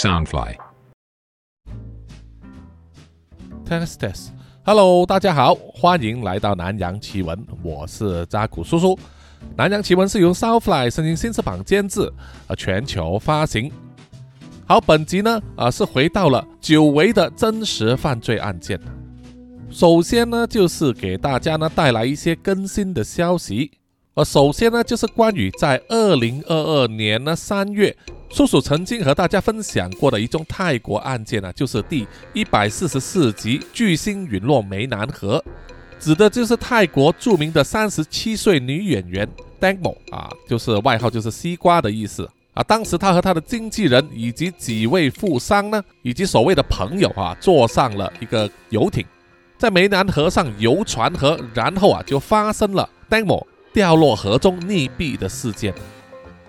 Soundfly。Test test，Hello，大家好，欢迎来到南洋奇闻，我是扎古叔叔。南洋奇闻是由 Soundfly 声音新翅膀监制，呃，全球发行。好，本集呢，啊、是回到了久违的真实犯罪案件。首先呢，就是给大家呢带来一些更新的消息。呃，首先呢，就是关于在二零二二年呢三月，叔叔曾经和大家分享过的一宗泰国案件呢，就是第一百四十四集巨星陨落湄南河，指的就是泰国著名的三十七岁女演员 Dangmo 啊，就是外号就是西瓜的意思啊。当时她和她的经纪人以及几位富商呢，以及所谓的朋友啊，坐上了一个游艇，在湄南河上游船河，然后啊就发生了 Dangmo 掉落河中溺毙的事件。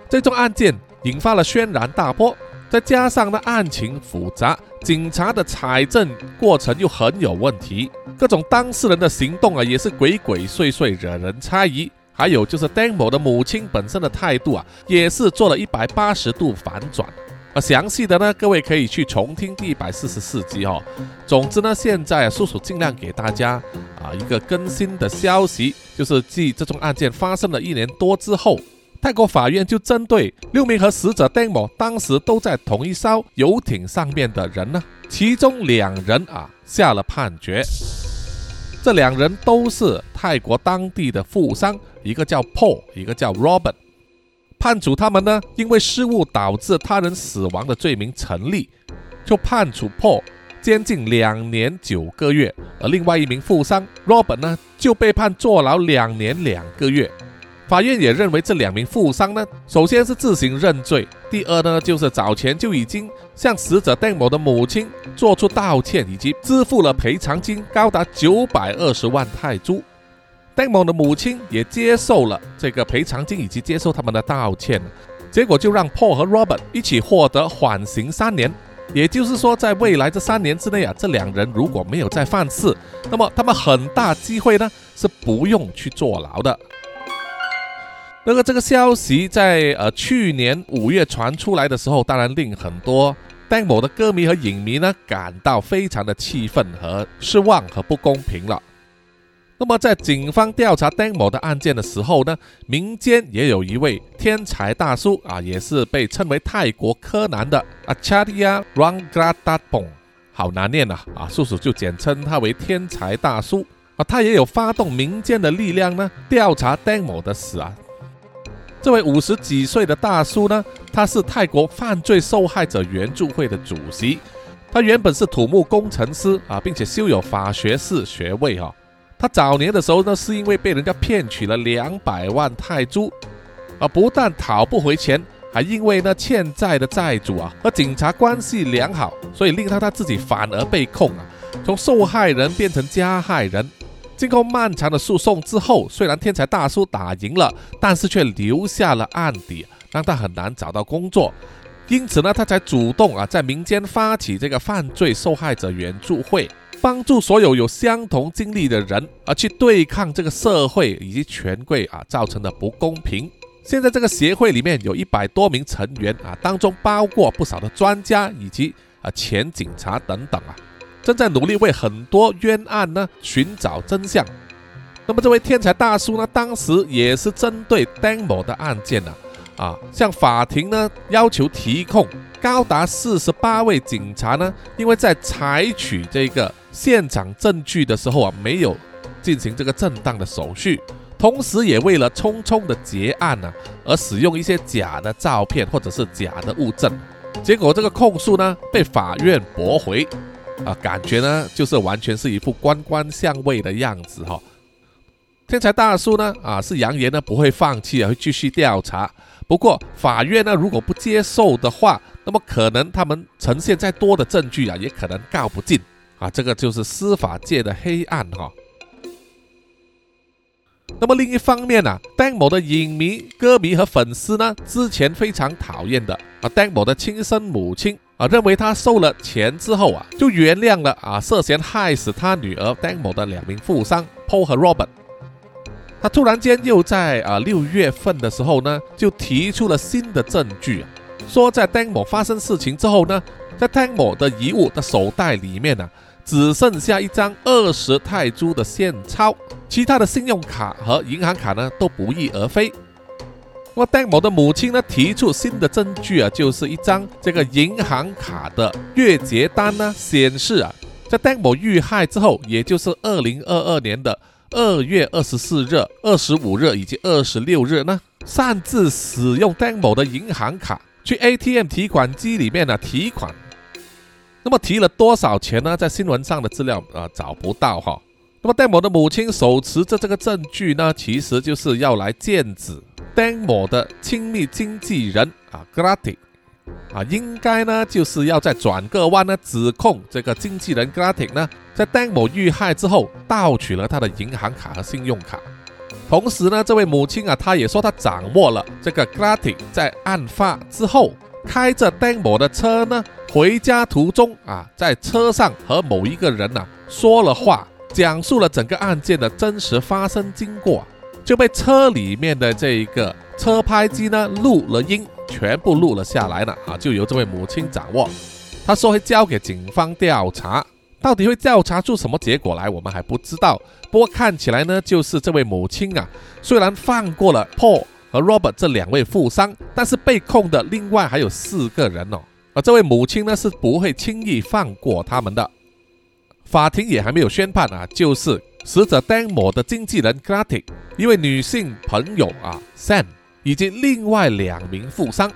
这宗案件引发了轩然大波，再加上呢案情复杂，警察的采证过程又很有问题，各种当事人的行动啊也是鬼鬼祟祟，惹人猜疑。还有就是 Dan 某的母亲本身的态度啊，也是做了一百八十度反转。啊，详细的呢，各位可以去重听第一百四十四集哦。总之呢，现在叔叔尽量给大家啊一个更新的消息，就是继这宗案件发生了一年多之后，泰国法院就针对六名和死者 Demo 当时都在同一艘游艇上面的人呢，其中两人啊下了判决。这两人都是泰国当地的富商，一个叫 Paul，一个叫 Robert。判处他们呢，因为失误导致他人死亡的罪名成立，就判处破监禁两年九个月，而另外一名富商 Robert 呢，就被判坐牢两年两个月。法院也认为这两名富商呢，首先是自行认罪，第二呢，就是早前就已经向死者邓某的母亲做出道歉，以及支付了赔偿金高达九百二十万泰铢。Dangmo 的母亲也接受了这个赔偿金，以及接受他们的道歉，结果就让 Paul 和 Robert 一起获得缓刑三年。也就是说，在未来这三年之内啊，这两人如果没有再犯事，那么他们很大机会呢是不用去坐牢的。那个这个消息在呃去年五月传出来的时候，当然令很多戴某的歌迷和影迷呢感到非常的气愤和失望和不公平了。那么在警方调查 Dangmo 的案件的时候呢，民间也有一位天才大叔啊，也是被称为泰国柯南的 Acharya Rangatapong，好难念呐啊，叔叔就简称他为天才大叔啊。他也有发动民间的力量呢，调查 Dangmo 的死啊。这位五十几岁的大叔呢，他是泰国犯罪受害者援助会的主席。他原本是土木工程师啊，并且修有法学士学位哈、他早年的时候呢，是因为被人家骗取了两百万泰铢，啊，不但讨不回钱，还因为呢欠债的债主啊和警察关系良好，所以令他他自己反而被控啊，从受害人变成加害人。经过漫长的诉讼之后，虽然天才大叔打赢了，但是却留下了案底，让他很难找到工作。因此呢，他才主动啊，在民间发起这个犯罪受害者援助会，帮助所有有相同经历的人啊，去对抗这个社会以及权贵啊造成的不公平。现在这个协会里面有一百多名成员啊，当中包括不少的专家以及啊前警察等等啊。正在努力为很多冤案呢寻找真相。那么这位天才大叔呢，当时也是针对 Demo 的案件呢，啊，向法庭呢要求提控高达四十八位警察呢，因为在采取这个现场证据的时候啊，没有进行这个正当的手续，同时也为了匆匆的结案呢，而使用一些假的照片或者是假的物证，结果这个控诉呢被法院驳回。啊，感觉呢就是完全是一副官官相卫的样子哈、天才大叔呢啊是扬言呢不会放弃啊，会继续调查。不过法院呢如果不接受的话，那么可能他们呈现再多的证据啊，也可能告不进啊。这个就是司法界的黑暗哈、那么另一方面呢、啊、，Dan 某的影迷、歌迷和粉丝呢，之前非常讨厌的啊，Dan 某的亲生母亲啊，认为他收了钱之后啊，就原谅了啊涉嫌害死他女儿 Dan 某的两名富商 Paul 和 Robert。他突然间又在啊六月份的时候呢，就提出了新的证据，说在 Dan 某发生事情之后呢在 Tangmo 的遗物的手袋里面呢，只剩下一张二十泰铢的现钞，其他的信用卡和银行卡呢都不翼而飞。那么 Tangmo 的母亲呢提出新的证据啊，就是一张这个银行卡的月结单呢，显示啊，在戴某遇害之后，也就是二零二二年的二月二十四日、二十五日以及二十六日呢，擅自使用戴某的银行卡去 ATM 提款机里面呢提款。那么提了多少钱呢？在新闻上的资料啊找不到哈。那么戴某的母亲手持着这个证据呢，其实就是要来剑指戴某的亲密经纪人啊 g r a t i 啊，应该呢就是要在转个弯呢，指控这个经纪人 g r a t i 呢，在戴某遇害之后盗取了他的银行卡和信用卡。同时呢，这位母亲啊，她也说她掌握了这个 g r a t i 在案发之后开着戴某的车呢。回家途中啊，在车上和某一个人呐说了话，讲述了整个案件的真实发生经过，就被车里面的这一个车拍机呢录了音，全部录了下来了啊，就由这位母亲掌握。他说会交给警方调查，到底会调查出什么结果来，我们还不知道。不过看起来呢，就是这位母亲啊，虽然放过了 Paul 和 Robert 这两位富商，但是被控的另外还有四个人哦。而这位母亲呢是不会轻易放过他们的，法庭也还没有宣判啊，就是死者 Dan 某的经纪人 g r a t i 一位女性朋友啊 Sam，以及另外两名富商。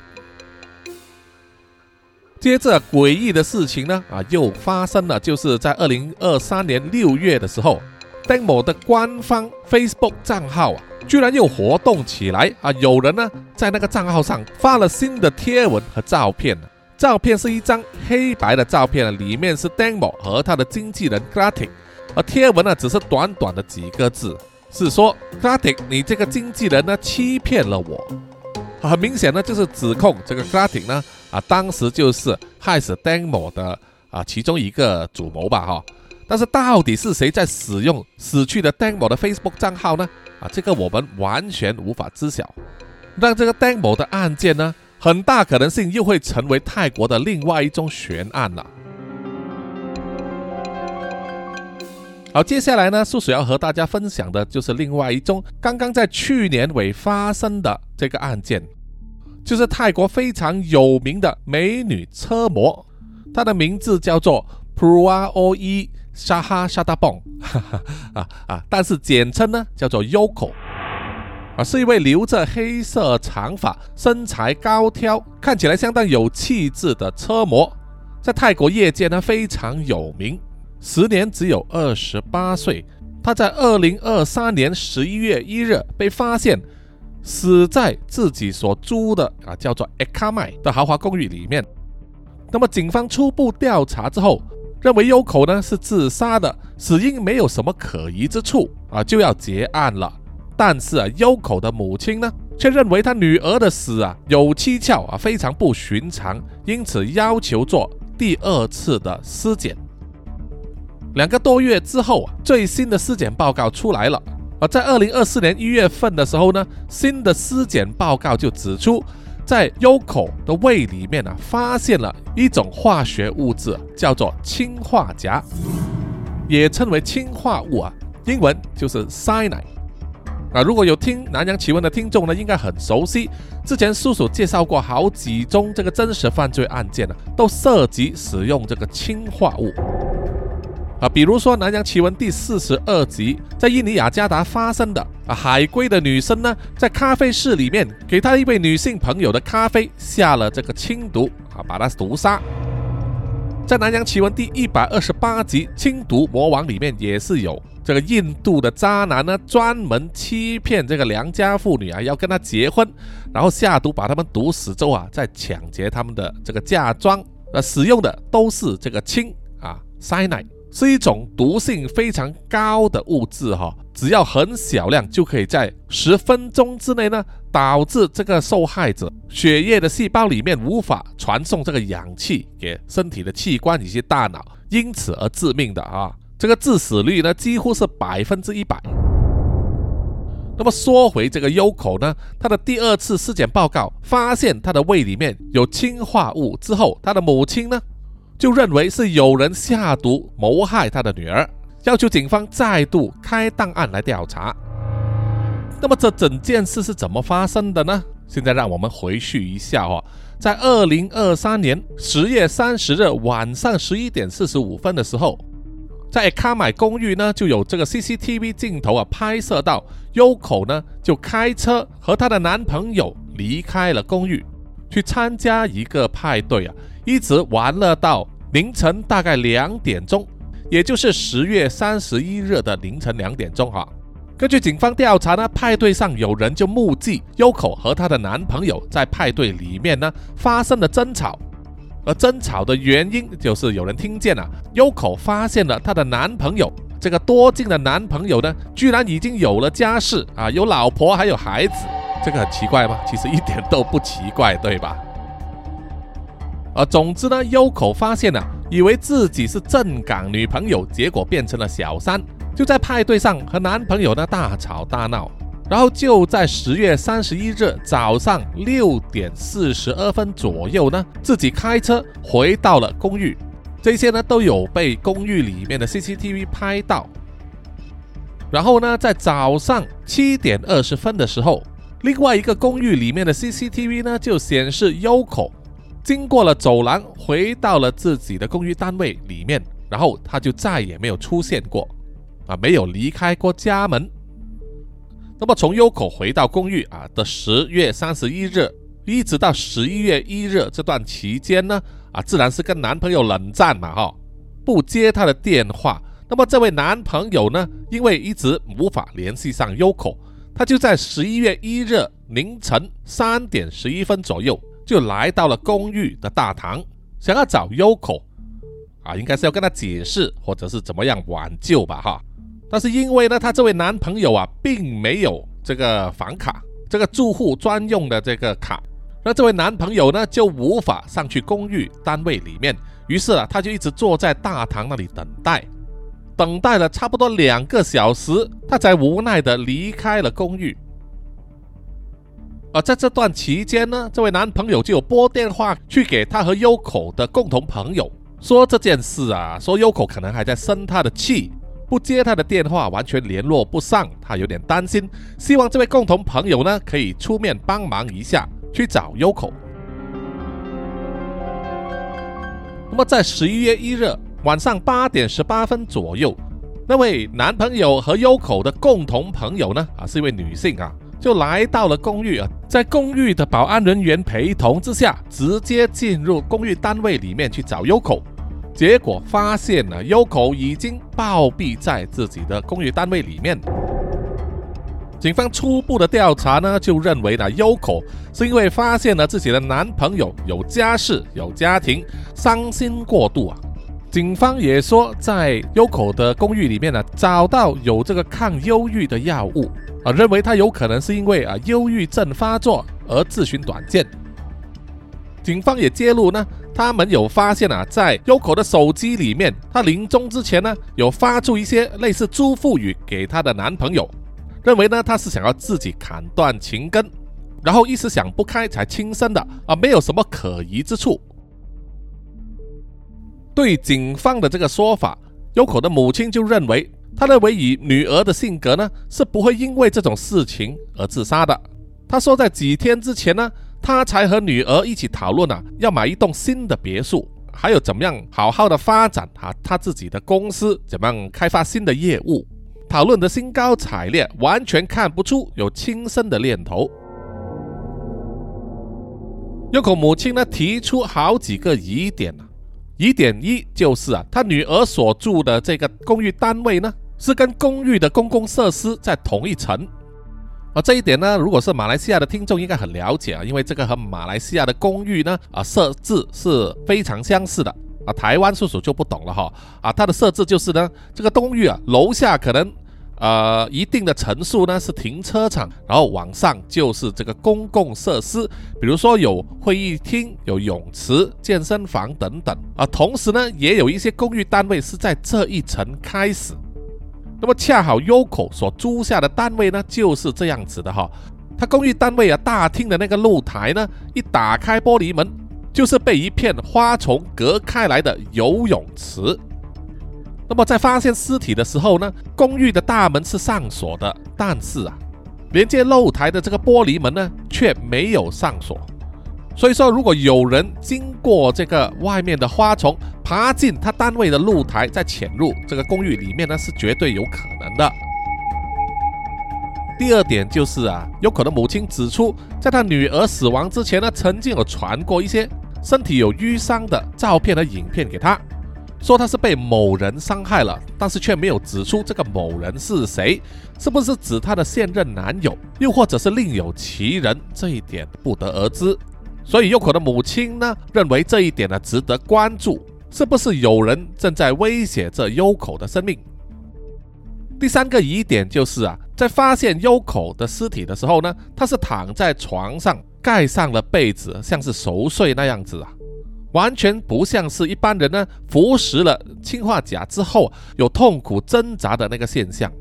接着诡异的事情呢啊又发生了，就是在二零二三年六月的时候，Dan 某的官方 Facebook 账号啊居然又活动起来啊，有人呢在那个账号上发了新的贴文和照片。照片是一张黑白的照片，里面是 Demo 和他的经纪人 g r a t i 而贴文呢只是短短的几个字，是说 g r a t i 你这个经纪人呢欺骗了我，很明显呢就是指控这个 g r a t i 呢啊当时就是害死 Demo 的啊其中一个主谋吧哈，但是到底是谁在使用死去的 Demo 的 Facebook 账号呢？啊这个我们完全无法知晓，让这个 Demo 的案件呢？很大可能性又会成为泰国的另外一宗悬案了。好，接下来呢，叔叔要和大家分享的就是另外一宗刚刚在去年尾发生的这个案件，就是泰国非常有名的美女车模，她的名字叫做 Prue Oe Shaha Shadabong，啊啊，但是简称呢叫做 Yoko。啊，是一位留着黑色长发、身材高挑、看起来相当有气质的车模，在泰国业界呢非常有名。时年只有二十八岁，他在二零二三年十一月一日被发现死在自己所租的啊叫做 Ekamai 的豪华公寓里面。那么警方初步调查之后，认为优口呢是自杀的，死因没有什么可疑之处啊，就要结案了。但是啊，优口的母亲呢，却认为他女儿的死啊有蹊跷啊，非常不寻常，因此要求做第二次的尸检。两个多月之后啊，最新的尸检报告出来了。而在二零二四年一月份的时候呢，新的尸检报告就指出，在优口的胃里面啊，发现了一种化学物质，叫做氰化钾，也称为氰化物啊，英文就是 cyanide。啊，如果有听南洋奇闻的听众呢，应该很熟悉。之前叔叔介绍过好几宗这个真实犯罪案件呢，都涉及使用这个氰化物。啊，比如说南洋奇闻第四十二集，在印尼雅加达发生的啊，海归的女生呢，在咖啡室里面给她一位女性朋友的咖啡下了这个氰毒啊，把她毒杀。在南洋奇闻第一百二十八集氰毒魔王里面也是有。这个印度的渣男呢，专门欺骗这个良家妇女啊，要跟他结婚，然后下毒把他们毒死之后啊，再抢劫他们的这个嫁妆。那，使用的都是这个氢啊，cyanide，是一种毒性非常高的物质哈，只要很小量就可以在十分钟之内呢，导致这个受害者血液的细胞里面无法传送这个氧气给身体的器官以及大脑，因此而致命的啊。这个致死率呢，几乎是百分之一百。那么说回这个优口呢，他的第二次尸检报告发现他的胃里面有氰化物之后，他的母亲呢就认为是有人下毒谋害他的女儿，要求警方再度开档案来调查。那么这整件事是怎么发生的呢？现在让我们回去一下哦，在二零二三年十月三十日晚上十一点四十五分的时候，在卡买公寓呢就有这个 CCTV 镜头啊拍摄到优口呢就开车和她的男朋友离开了公寓，去参加一个派对啊，一直玩了到凌晨大概两点钟，也就是十月三十一日的凌晨两点钟哈。根据警方调查呢，派对上有人就目击优口和她的男朋友在派对里面呢发生了争吵，而争吵的原因就是有人听见了优口发现了她的男朋友这个多金的男朋友呢，居然已经有了家室啊，有老婆还有孩子，这个很奇怪吗？其实一点都不奇怪，对吧？而总之呢，优口发现了，以为自己是正港女朋友，结果变成了小三。就在派对上和男朋友呢大吵大闹，然后就在十月三十一日早上六点四十二分左右呢，自己开车回到了公寓，这些呢都有被公寓里面的 CCTV 拍到。然后呢，在早上七点二十分的时候，另外一个公寓里面的 CCTV 呢就显示优口经过了走廊，回到了自己的公寓单位里面，然后他就再也没有出现过。啊，没有离开过家门。那么从优口回到公寓啊的十月三十一日，一直到十一月一日这段期间呢，啊，自然是跟男朋友冷战嘛，哈，不接他的电话。那么这位男朋友呢，因为一直无法联系上优口，他就在十一月一日凌晨三点十一分左右，就来到了公寓的大堂，想要找优口，啊，应该是要跟他解释，或者是怎么样挽救吧，哈。但是因为呢，她这位男朋友啊，并没有这个房卡，这个住户专用的这个卡，那这位男朋友呢，就无法上去公寓单位里面。于是啊，他就一直坐在大堂那里等待，等待了差不多两个小时，他才无奈的离开了公寓。而在这段期间呢，这位男朋友就拨电话去给他和优口的共同朋友说这件事啊，说优口可能还在生他的气。不接他的电话，完全联络不上，他有点担心，希望这位共同朋友呢可以出面帮忙一下，去找优口。那么在十一月一日晚上八点十八分左右，那位男朋友和优口的共同朋友呢，啊是一位女性啊，就来到了公寓啊，在公寓的保安人员陪同之下，直接进入公寓单位里面去找优口。结果发现呢，优口已经暴毙在自己的公寓单位里面。警方初步的调查呢，就认为呢，优口是因为发现了自己的男朋友有家室、有家庭，伤心过度啊。警方也说，在优口的公寓里面呢，找到有这个抗忧郁的药物啊，认为他有可能是因为啊忧郁症发作而自寻短见。警方也揭露呢。他们有发现啊，在优口的手机里面，她临终之前呢，有发出一些类似祝福语给她的男朋友，认为呢她是想要自己砍断情根，然后一时想不开才轻生的啊，没有什么可疑之处。对警方的这个说法，优口的母亲就认为，她认为以女儿的性格呢，是不会因为这种事情而自杀的。她说，在几天之前呢。他才和女儿一起讨论啊，要买一栋新的别墅，还有怎么样好好的发展啊他自己的公司，怎么样开发新的业务，讨论的兴高采烈，完全看不出有轻生的念头。优口母亲呢提出好几个疑点啊，疑点一就是啊，他女儿所住的这个公寓单位呢，是跟公寓的公共设施在同一层。而这一点呢，如果是马来西亚的听众应该很了解啊，因为这个和马来西亚的公寓呢啊设置是非常相似的啊。台湾叔叔就不懂了哈啊，它的设置就是呢，这个公寓啊楼下可能呃一定的层数呢是停车场，然后往上就是这个公共设施，比如说有会议厅、有泳池、健身房等等啊。同时呢，也有一些公寓单位是在这一层开始。那么恰好优口所租下的单位呢，就是这样子的哈。他公寓单位啊，大厅的那个露台呢，一打开玻璃门，就是被一片花丛隔开来的游泳池。那么在发现尸体的时候呢，公寓的大门是上锁的，但是啊，连接露台的这个玻璃门呢却没有上锁。所以说，如果有人经过这个外面的花丛，爬进他单位的露台，再潜入这个公寓里面呢，是绝对有可能的。第二点就是啊，有可能母亲指出，在他女儿死亡之前呢，曾经有传过一些身体有淤伤的照片和影片给他，说他是被某人伤害了，但是却没有指出这个某人是谁，是不是指他的现任男友，又或者是另有其人，这一点不得而知。所以，优口的母亲呢，认为这一点呢值得关注，是不是有人正在威胁着优口的生命？第三个疑点就是啊，在发现优口的尸体的时候呢，他是躺在床上，盖上了被子，像是熟睡那样子啊，完全不像是一般人呢服食了氰化钾之后有痛苦挣扎的那个现象。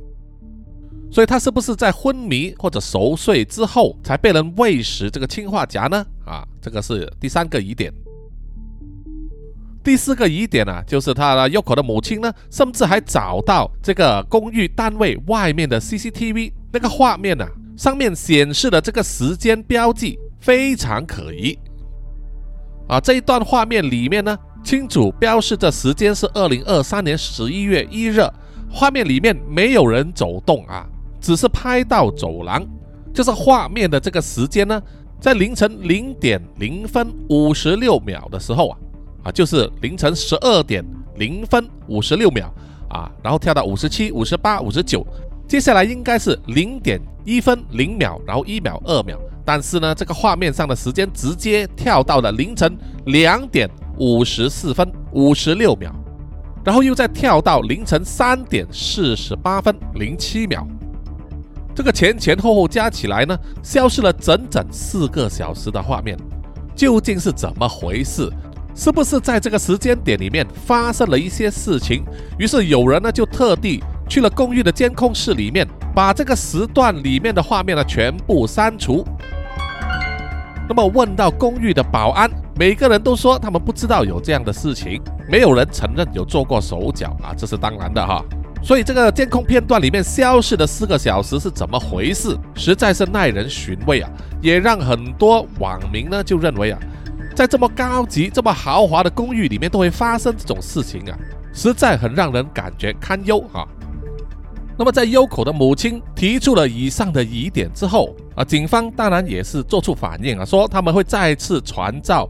所以，他是不是在昏迷或者熟睡之后才被人喂食这个氰化钾呢？啊，这个是第三个疑点。第四个疑点呢，就是他的 Yoko 的母亲呢，甚至还找到这个公寓单位外面的 CCTV 那个画面呢，上面显示的这个时间标记非常可疑。啊，这一段画面里面呢，清楚标示着时间是二零二三年十一月一日，画面里面没有人走动啊。只是拍到走廊，就是画面的这个时间呢，在凌晨零点零分五十六秒的时候啊，啊，就是凌晨十二点零分五十六秒啊，然后跳到五十七、五十八、五十九，接下来应该是零点一分零秒，然后一秒、二秒，但是呢，这个画面上的时间直接跳到了凌晨两点五十四分五十六秒，然后又再跳到凌晨三点四十八分零七秒。这个前前后后加起来呢，消失了整整四个小时的画面，究竟是怎么回事？是不是在这个时间点里面发生了一些事情？于是有人呢就特地去了公寓的监控室里面，把这个时段里面的画面呢全部删除。那么问到公寓的保安，每个人都说他们不知道有这样的事情，没有人承认有做过手脚啊，这是当然的哈。所以这个监控片段里面消失的四个小时是怎么回事？实在是耐人寻味啊！也让很多网民呢就认为啊，在这么高级、这么豪华的公寓里面都会发生这种事情啊，实在很让人感觉堪忧啊。那么在优口的母亲提出了以上的疑点之后啊，警方当然也是做出反应啊，说他们会再次传召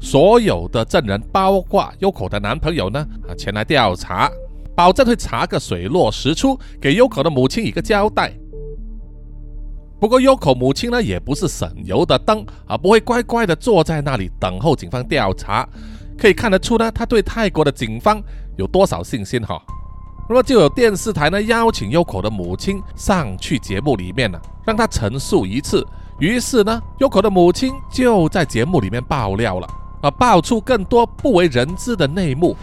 所有的证人，包括优口的男朋友呢啊前来调查。保证会查个水落石出，给优口的母亲一个交代。不过优口母亲呢，也不是省油的灯啊，不会乖乖的坐在那里等候警方调查。可以看得出呢，他对泰国的警方有多少信心哈。那么就有电视台呢邀请优口的母亲上去节目里面呢，让他陈述一次。于是呢，优口的母亲就在节目里面爆料了啊，爆出更多不为人知的内幕。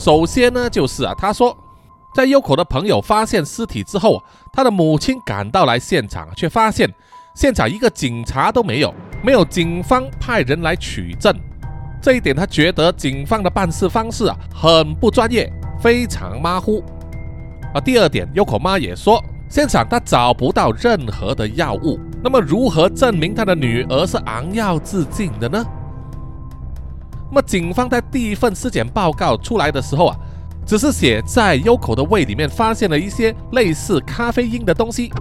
首先呢，就是啊，他说，在优口的朋友发现尸体之后，他的母亲赶到来现场，却发现现场一个警察都没有，没有警方派人来取证，这一点他觉得警方的办事方式啊很不专业，非常马虎。啊，第二点，优口妈也说，现场他找不到任何的药物，那么如何证明他的女儿是昂药自尽的呢？那么，警方在第一份尸检报告出来的时候啊，只是写在优口的胃里面发现了一些类似咖啡因的东西，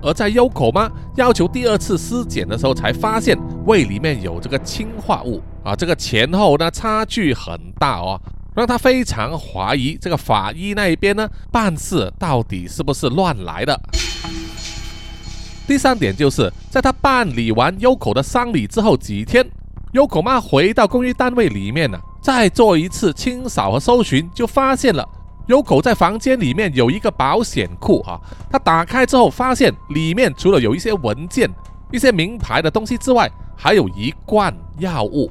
而在优口妈要求第二次尸检的时候，才发现胃里面有这个氰化物啊，这个前后呢差距很大哦，让他非常怀疑这个法医那一边呢办事到底是不是乱来的。第三点就是在他办理完优口的丧礼之后几天。优口妈回到公寓单位里面呢，再做一次清扫和搜寻，就发现了优口在房间里面有一个保险库啊。他打开之后，发现里面除了有一些文件、一些名牌的东西之外，还有一罐药物，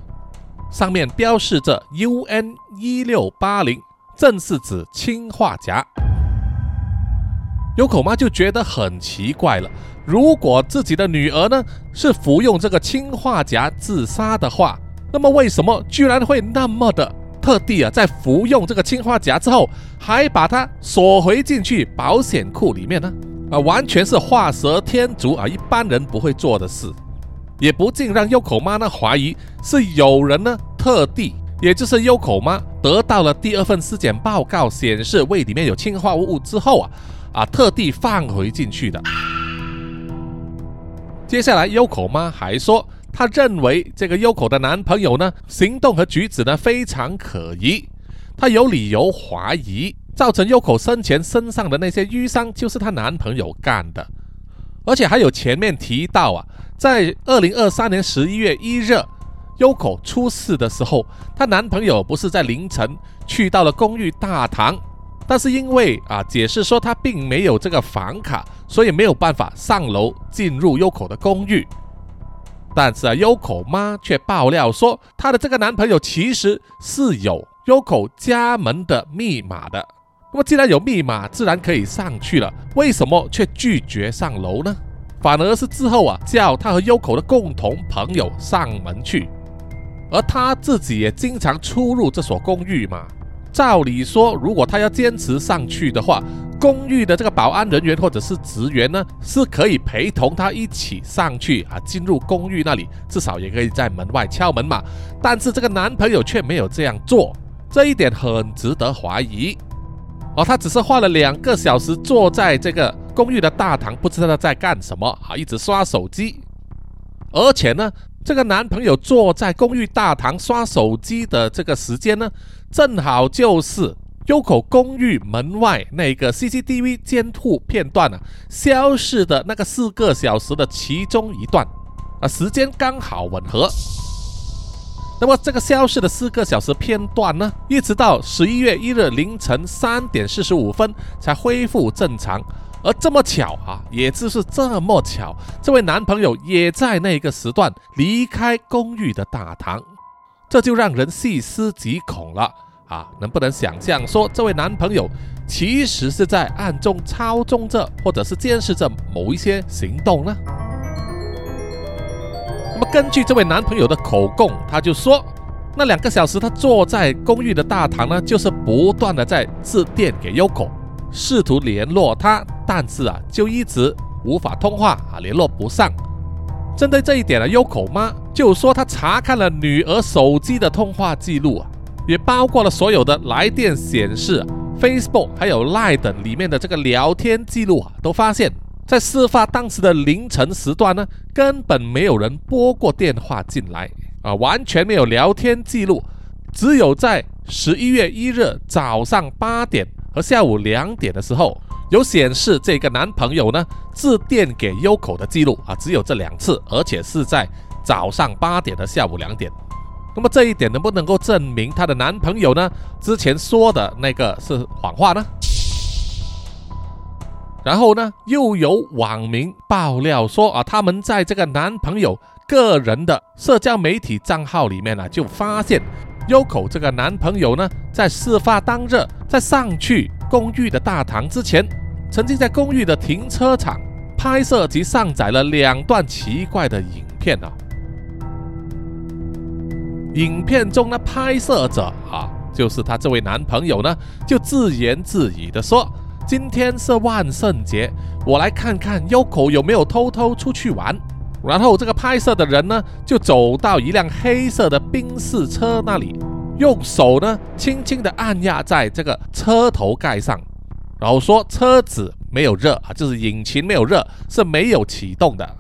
上面标示着 UN 一六八零，正是指氰化钾。优口妈就觉得很奇怪了。如果自己的女儿呢是服用这个氰化钾自杀的话，那么为什么居然会那么的特地啊，在服用这个氰化钾之后，还把它锁回进去保险库里面呢？啊，完全是画蛇添足啊，一般人不会做的事，也不禁让优口妈呢怀疑是有人呢特地，也就是优口妈得到了第二份尸检报告显示胃里面有氰化物之后啊，啊特地放回进去的。接下来，优口妈还说，她认为这个优口的男朋友呢，行动和举止呢非常可疑，她有理由怀疑，造成优口生前身上的那些淤伤就是她男朋友干的，而且还有前面提到啊，在二零二三年十一月一日，优口出事的时候，她男朋友不是在凌晨去到了公寓大堂。但是因为啊，解释说他并没有这个房卡，所以没有办法上楼进入优口的公寓。但是啊，优口妈却爆料说，她的这个男朋友其实是有优口家门的密码的。那么既然有密码，自然可以上去了，为什么却拒绝上楼呢？反而是之后啊，叫他和优口的共同朋友上门去，而他自己也经常出入这所公寓嘛。照理说，如果他要坚持上去的话，公寓的这个保安人员或者是职员呢，是可以陪同他一起上去啊，进入公寓那里，至少也可以在门外敲门嘛。但是这个男朋友却没有这样做，这一点很值得怀疑。哦，他只是花了两个小时坐在这个公寓的大堂，不知道他在干什么啊，一直刷手机。而且呢，这个男朋友坐在公寓大堂刷手机的这个时间呢？正好就是优口公寓门外那个 CCTV 监控片段啊消失的那个四个小时的其中一段啊，时间刚好吻合。那么这个消失的四个小时片段呢，一直到十一月一日凌晨三点四十五分才恢复正常。而这么巧啊，也就是这么巧，这位男朋友也在那个时段离开公寓的大堂。这就让人细思极恐了啊！能不能想象说，这位男朋友其实是在暗中操纵着，或者是监视着某一些行动呢？那么根据这位男朋友的口供，他就说，那两个小时他坐在公寓的大堂呢，就是不断的在致电给优口，试图联络他，但是啊，就一直无法通话啊，联络不上。针对这一点呢，优口妈就说她查看了女儿手机的通话记录啊，也包括了所有的来电显示、Facebook 还有 Line 等里面的这个聊天记录啊，都发现，在事发当时的凌晨时段呢，根本没有人拨过电话进来啊，完全没有聊天记录，只有在十一月一日早上八点和下午两点的时候。有显示这个男朋友呢致电给优口的记录啊，只有这两次，而且是在早上八点和下午两点。那么这一点能不能够证明她的男朋友呢之前说的那个是谎话呢？然后呢，又有网民爆料说啊，他们在这个男朋友个人的社交媒体账号里面呢，就发现优口这个男朋友呢，在事发当日在上去公寓的大堂之前。曾经在公寓的停车场拍摄及上载了两段奇怪的影片啊。影片中的拍摄者啊，就是他这位男朋友呢，就自言自语的说：“今天是万圣节，我来看看优口有没有偷偷出去玩。”然后这个拍摄的人呢，就走到一辆黑色的宾士车那里，用手呢轻轻的按压在这个车头盖上。然后说车子没有热啊，就是引擎没有热，是没有启动的。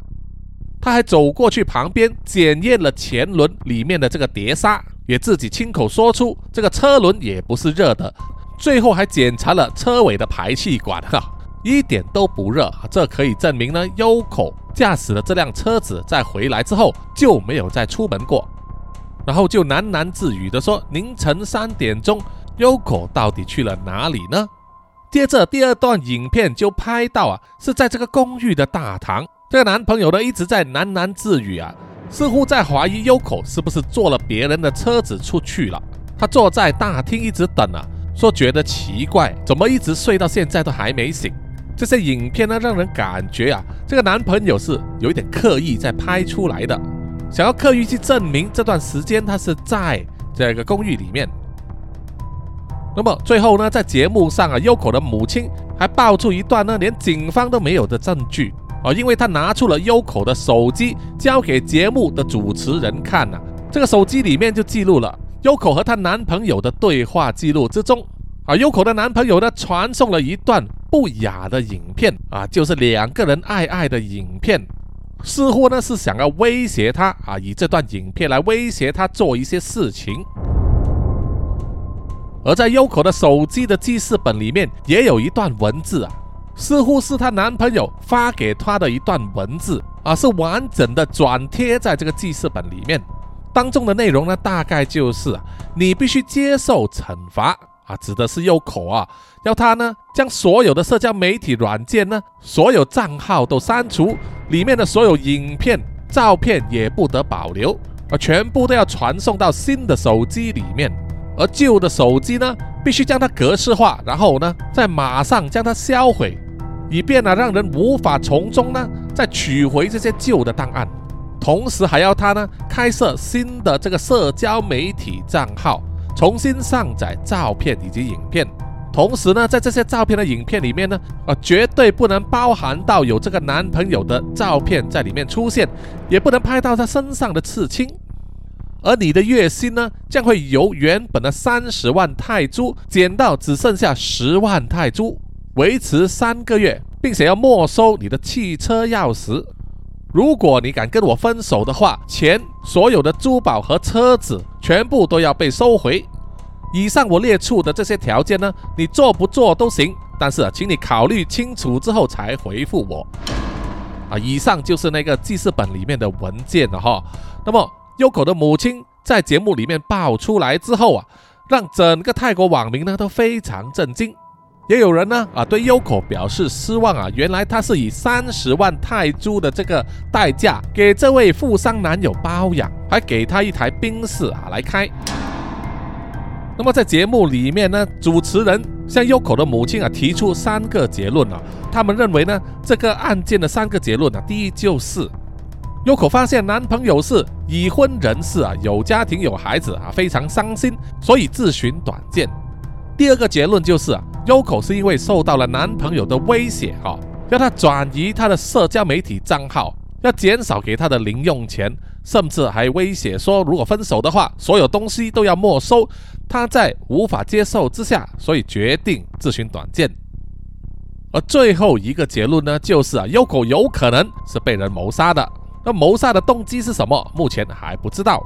他还走过去旁边检验了前轮里面的这个碟刹，也自己亲口说出这个车轮也不是热的。最后还检查了车尾的排气管，哈，一点都不热。这可以证明呢，优口驾驶了这辆车子在回来之后就没有再出门过。然后就喃喃自语的说：“凌晨三点钟，优口到底去了哪里呢？”接着第二段影片就拍到啊，是在这个公寓的大堂，这个男朋友呢一直在喃喃自语啊，似乎在怀疑优口是不是坐了别人的车子出去了。他坐在大厅一直等啊，说觉得奇怪，怎么一直睡到现在都还没醒。这些影片呢，让人感觉啊，这个男朋友是有一点刻意在拍出来的，想要刻意去证明这段时间他是在这个公寓里面。那么最后呢，在节目上啊优口的母亲还爆出一段呢，连警方都没有的证据啊，因为他拿出了优口的手机，交给节目的主持人看呐，这个手机里面就记录了优口和她男朋友的对话记录之中啊优口的男朋友呢传送了一段不雅的影片啊，就是两个人爱爱的影片，似乎呢是想要威胁他啊，以这段影片来威胁他做一些事情。而在优可的手机的记事本里面，也有一段文字啊，似乎是她男朋友发给她的一段文字啊，是完整的转贴在这个记事本里面。当中的内容呢，大概就是，你必须接受惩罚啊，指的是 Yoko 啊，要他呢将所有的社交媒体软件呢，所有账号都删除，里面的所有影片、照片也不得保留啊，全部都要传送到新的手机里面。而旧的手机呢，必须将它格式化，然后呢，再马上将它销毁，以便呢，让人无法从中呢再取回这些旧的档案。同时还要他呢开设新的这个社交媒体账号，重新上载照片以及影片。同时呢，在这些照片的影片里面呢，啊，绝对不能包含到有这个男朋友的照片在里面出现，也不能拍到他身上的刺青。而你的月薪呢，将会由原本的三十万泰铢减到只剩下十万泰铢，维持三个月，并且要没收你的汽车钥匙。如果你敢跟我分手的话，钱、所有的珠宝和车子全部都要被收回。以上我列出的这些条件呢，你做不做都行，但是啊，请你考虑清楚之后才回复我。啊，以上就是那个记事本里面的文件了哈。那么。Yoko 的母亲在节目里面爆出来之后啊，让整个泰国网民呢都非常震惊，也有人呢啊对 Yoko 表示失望啊，原来他是以三十万泰铢的这个代价给这位富商男友包养，还给他一台宾士啊来开。那么在节目里面呢，主持人向 Yoko 的母亲啊提出三个结论啊，他们认为呢这个案件的三个结论啊，第一就是。优口发现男朋友是已婚人士啊，有家庭有孩子啊，非常伤心，所以自寻短见。第二个结论就是啊，优口是因为受到了男朋友的威胁啊，要他转移他的社交媒体账号，要减少给他的零用钱，甚至还威胁说如果分手的话，所有东西都要没收。他在无法接受之下，所以决定自寻短见。而最后一个结论呢，就是啊，优口有可能是被人谋杀的。那谋杀的动机是什么？目前还不知道。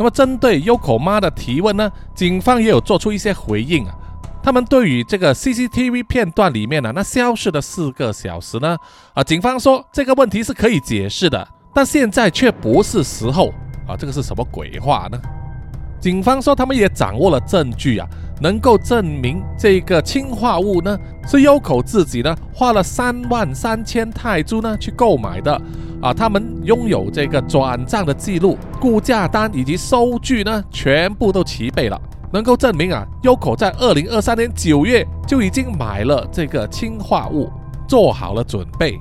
那么针对优口妈的提问呢，警方也有做出一些回应啊。他们对于这个 CCTV 片段里面呢，那消失的四个小时呢，啊，警方说这个问题是可以解释的，但现在却不是时候啊，这个是什么鬼话呢？警方说他们也掌握了证据啊。能够证明这个氰化物呢是优口自己呢花了三万三千泰铢呢去购买的啊，他们拥有这个转账的记录、估价单以及收据呢，全部都齐备了，能够证明啊，，Yoko 在二零二三年九月就已经买了这个氢化物，做好了准备。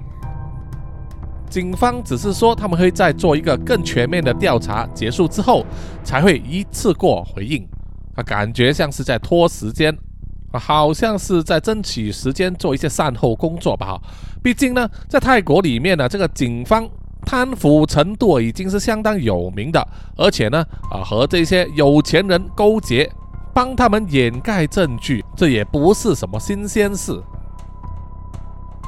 警方只是说他们会在做一个更全面的调查结束之后，才会一次过回应。他感觉像是在拖时间，好像是在争取时间做一些善后工作吧。哈，毕竟呢，在泰国里面呢，这个警方贪腐程度已经是相当有名的，而且呢，啊，和这些有钱人勾结，帮他们掩盖证据，这也不是什么新鲜事。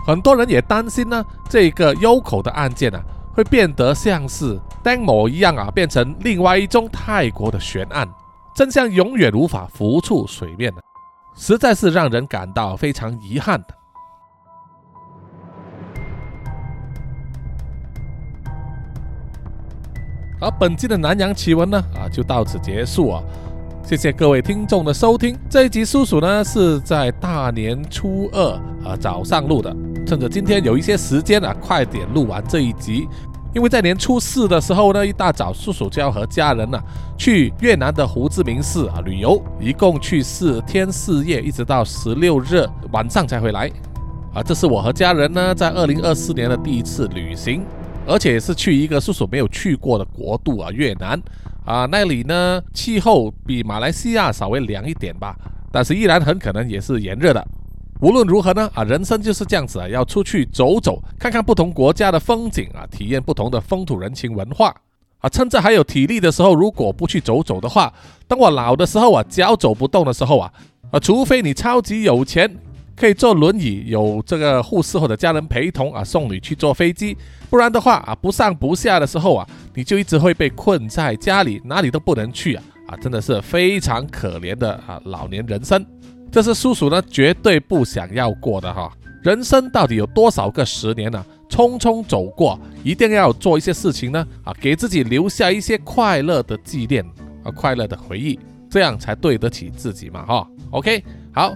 很多人也担心呢，这个优口的案件啊，会变得像是 Demo 一样啊，变成另外一宗泰国的悬案。真相永远无法浮出水面的，实在是让人感到非常遗憾的。好，本期的南洋奇闻呢，啊，就到此结束啊！谢谢各位听众的收听。这一集叔叔呢是在大年初二啊早上录的，趁着今天有一些时间啊，快点录完这一集。因为在年初四的时候呢，一大早叔叔就要和家人呢去越南的胡志明市啊旅游，一共去四天四夜，一直到十六日晚上才回来。啊，这是我和家人呢在二零二四年的第一次旅行，而且是去一个叔叔没有去过的国度啊，越南。啊，那里呢气候比马来西亚稍微凉一点吧，但是依然很可能也是炎热的。无论如何呢，啊，人生就是这样子啊，要出去走走，看看不同国家的风景啊，体验不同的风土人情文化啊。趁着还有体力的时候，如果不去走走的话，等我老的时候啊，脚走不动的时候啊，啊，除非你超级有钱。可以坐轮椅，有这个护士或者家人陪同啊，送你去坐飞机。不然的话啊，不上不下的时候啊，你就一直会被困在家里，哪里都不能去啊啊，真的是非常可怜的啊老年人生。这是叔叔呢绝对不想要过的哈。人生到底有多少个十年呢？匆匆走过，一定要做一些事情呢啊，给自己留下一些快乐的纪念啊，快乐的回忆，这样才对得起自己嘛哈。OK，好。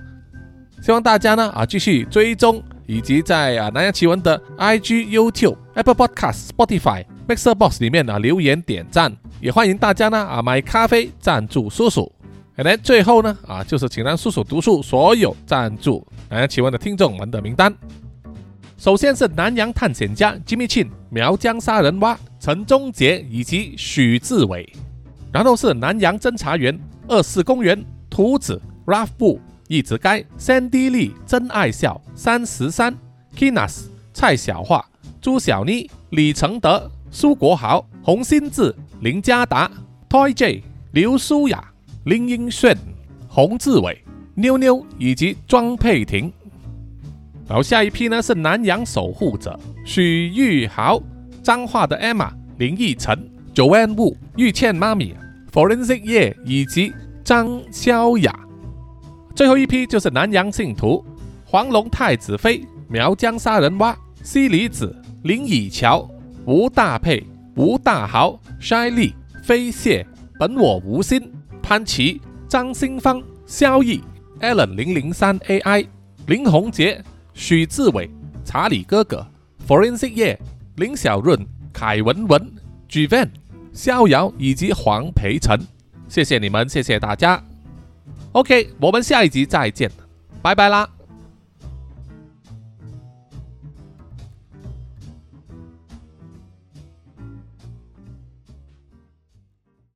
希望大家呢啊继续追踪，以及在啊南洋奇闻的 IG、YouTube、Apple Podcast、Spotify、Mixer Box 里面啊留言点赞，也欢迎大家呢啊买咖啡赞助叔叔。来，最后呢啊就是请让叔叔读出所有赞助南洋奇闻的听众们的名单。首先是南洋探险家 Jimmy Chin、苗疆杀人蛙陈忠杰以及许志伟，然后是南洋侦查员二四公园图子 Ralph 布。一直该三 D 丽真爱笑三十三 Kinas 蔡小桦朱小妮李承德苏国豪洪新志林家达 Toy J 刘舒雅林英炫洪志伟妞妞以及庄佩婷。然后下一批呢是南洋守护者许玉豪彰化的 Emma 林奕晨 Joanne Wu 玉倩妈咪 Forensic 叶以及张潇雅。最后一批就是南洋信徒黄龙太子妃苗疆杀人蛙西里子林以乔吴大佩吴大豪筛利飞蟹本我无心潘琪张新芳萧毅 Allen 零零三 AI 林宏杰许志伟查理哥哥 Forensic 叶林小润凯文文 Gvan 逍遥以及黄培成，谢谢你们，谢谢大家。OK，我们下一集再见，拜拜啦。